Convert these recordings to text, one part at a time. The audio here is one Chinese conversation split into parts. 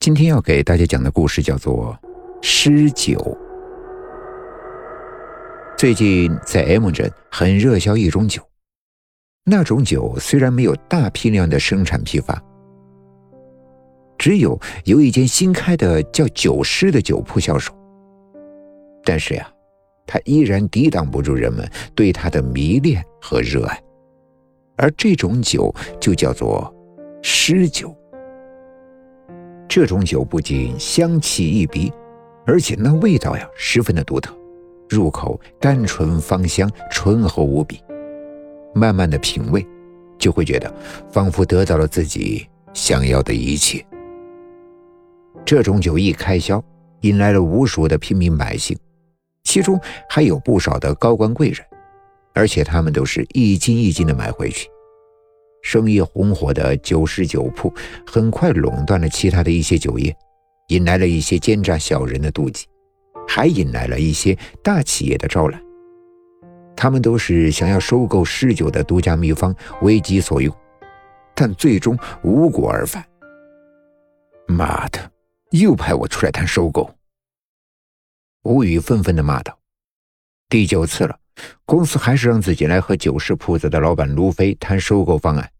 今天要给大家讲的故事叫做《诗酒》。最近在 M 镇很热销一种酒，那种酒虽然没有大批量的生产批发，只有有一间新开的叫“酒师”的酒铺销售，但是呀，它依然抵挡不住人们对它的迷恋和热爱，而这种酒就叫做“诗酒”。这种酒不仅香气一鼻，而且那味道呀十分的独特，入口甘醇芳香，醇厚无比。慢慢的品味，就会觉得仿佛得到了自己想要的一切。这种酒一开销，引来了无数的平民百姓，其中还有不少的高官贵人，而且他们都是一斤一斤的买回去。生意红火的酒市酒铺很快垄断了其他的一些酒业，引来了一些奸诈小人的妒忌，还引来了一些大企业的招揽。他们都是想要收购诗酒的独家秘方为己所用，但最终无果而返。妈的，又派我出来谈收购！吴宇愤愤地骂道：“第九次了。”公司还是让自己来和酒市铺子的老板卢飞谈收购方案，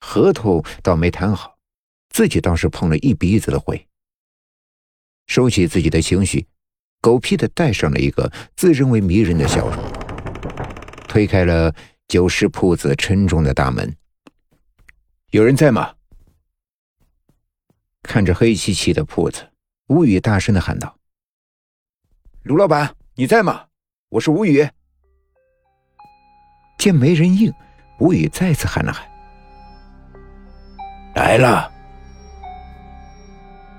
合同倒没谈好，自己倒是碰了一鼻子的灰。收起自己的情绪，狗屁的带上了一个自认为迷人的笑容，推开了酒市铺子沉重的大门。有人在吗？看着黑漆漆的铺子，吴宇大声的喊道：“卢老板，你在吗？我是吴宇。”见没人应，吴宇再次喊了喊：“来了！”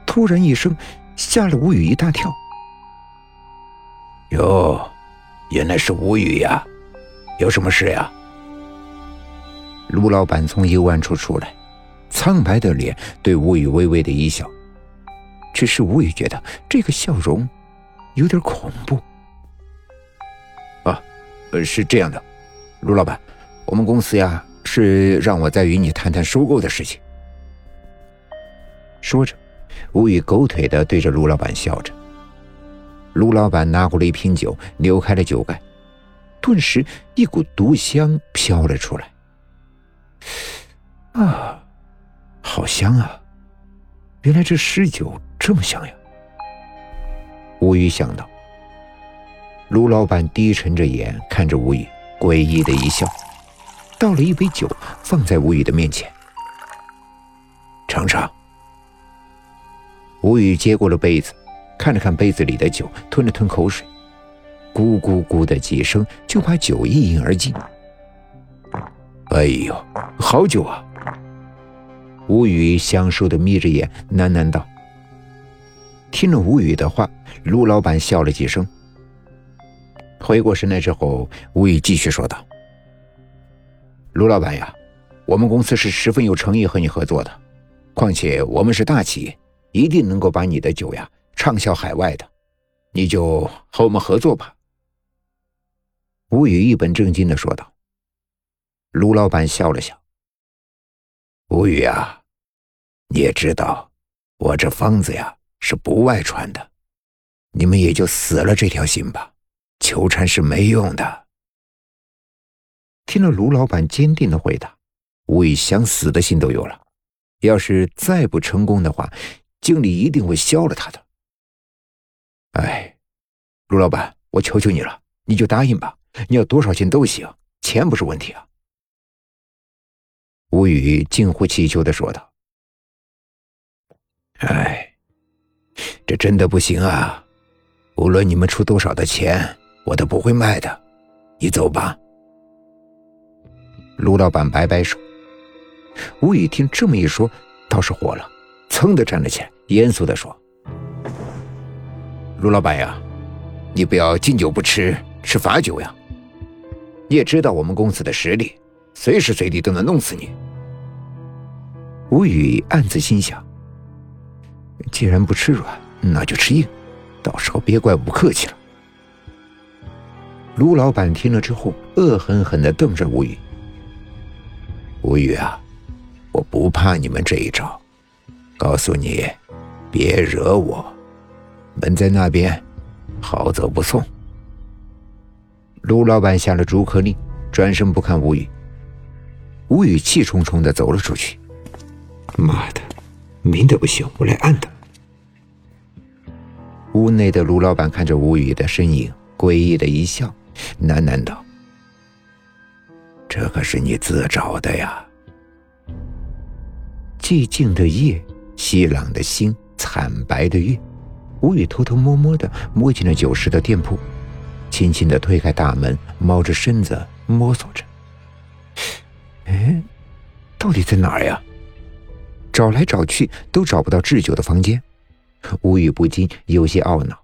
突然一声，吓了吴宇一大跳。哟，原来是吴宇呀！有什么事呀？卢老板从幽暗处出来，苍白的脸对吴宇微微的一笑。只是吴宇觉得这个笑容有点恐怖。啊，呃，是这样的。卢老板，我们公司呀是让我再与你谈谈收购的事情。说着，吴宇狗腿的对着卢老板笑着。卢老板拿过了一瓶酒，扭开了酒盖，顿时一股毒香飘了出来。啊，好香啊！原来这诗酒这么香呀！吴宇想到。卢老板低沉着眼看着吴宇。诡异的一笑，倒了一杯酒放在吴宇的面前，尝尝。吴宇接过了杯子，看了看杯子里的酒，吞了吞口水，咕咕咕的几声就把酒一饮而尽。哎呦，好酒啊！吴宇享受的眯着眼喃喃道。听了吴宇的话，卢老板笑了几声。回过神来之后，吴宇继续说道：“卢老板呀，我们公司是十分有诚意和你合作的，况且我们是大企业，一定能够把你的酒呀畅销海外的，你就和我们合作吧。”吴宇一本正经的说道。卢老板笑了笑：“吴宇啊，你也知道，我这方子呀是不外传的，你们也就死了这条心吧。”求缠是没用的。听了卢老板坚定的回答，吴宇想死的心都有了。要是再不成功的话，经理一定会削了他的。哎，卢老板，我求求你了，你就答应吧。你要多少钱都行，钱不是问题啊。吴宇近乎乞求的说道：“哎，这真的不行啊！无论你们出多少的钱。”我都不会卖的，你走吧。卢老板摆摆手。吴宇听这么一说，倒是火了，噌的站了起来，严肃的说：“卢老板呀，你不要敬酒不吃吃罚酒呀！你也知道我们公司的实力，随时随地都能弄死你。”吴宇暗自心想：既然不吃软，那就吃硬，到时候别怪我不客气了。卢老板听了之后，恶狠狠地瞪着吴宇。吴宇啊，我不怕你们这一招。告诉你，别惹我，门在那边，好走不送。卢老板下了逐客令，转身不看吴宇。吴宇气冲冲的走了出去。妈的，明的不行，我来暗的。屋内的卢老板看着吴宇的身影，诡异的一笑，喃喃道：“这可是你自找的呀。”寂静的夜，熙攘的星，惨白的月。吴宇偷偷摸摸的摸进了酒食的店铺，轻轻的推开大门，猫着身子摸索着。哎，到底在哪儿呀？找来找去都找不到智久的房间，吴宇不禁有些懊恼。